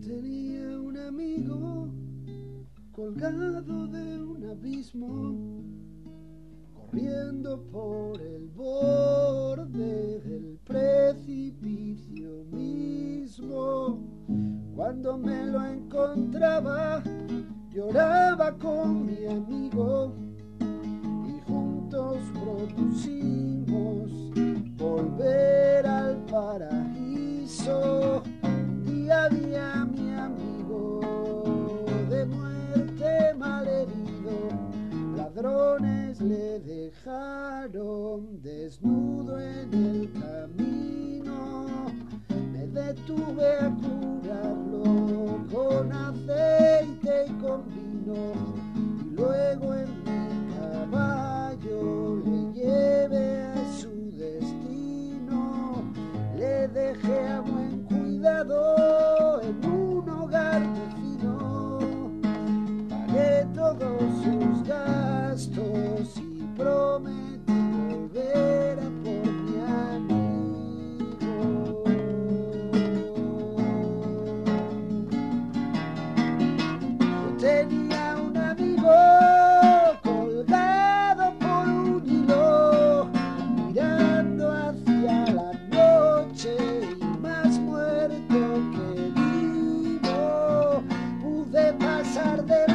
tenía un amigo colgado de un abismo, corriendo por el borde del precipicio mismo. Cuando me lo encontraba, lloraba con mi amigo y juntos propusimos desnudo en el camino. Me detuve a curarlo con aceite y con vino. Y luego en mi caballo le llevé a su destino. Le dejé a buen cuidado en un hogar vecino. Pagué todos sus gastos y promesas. pesar de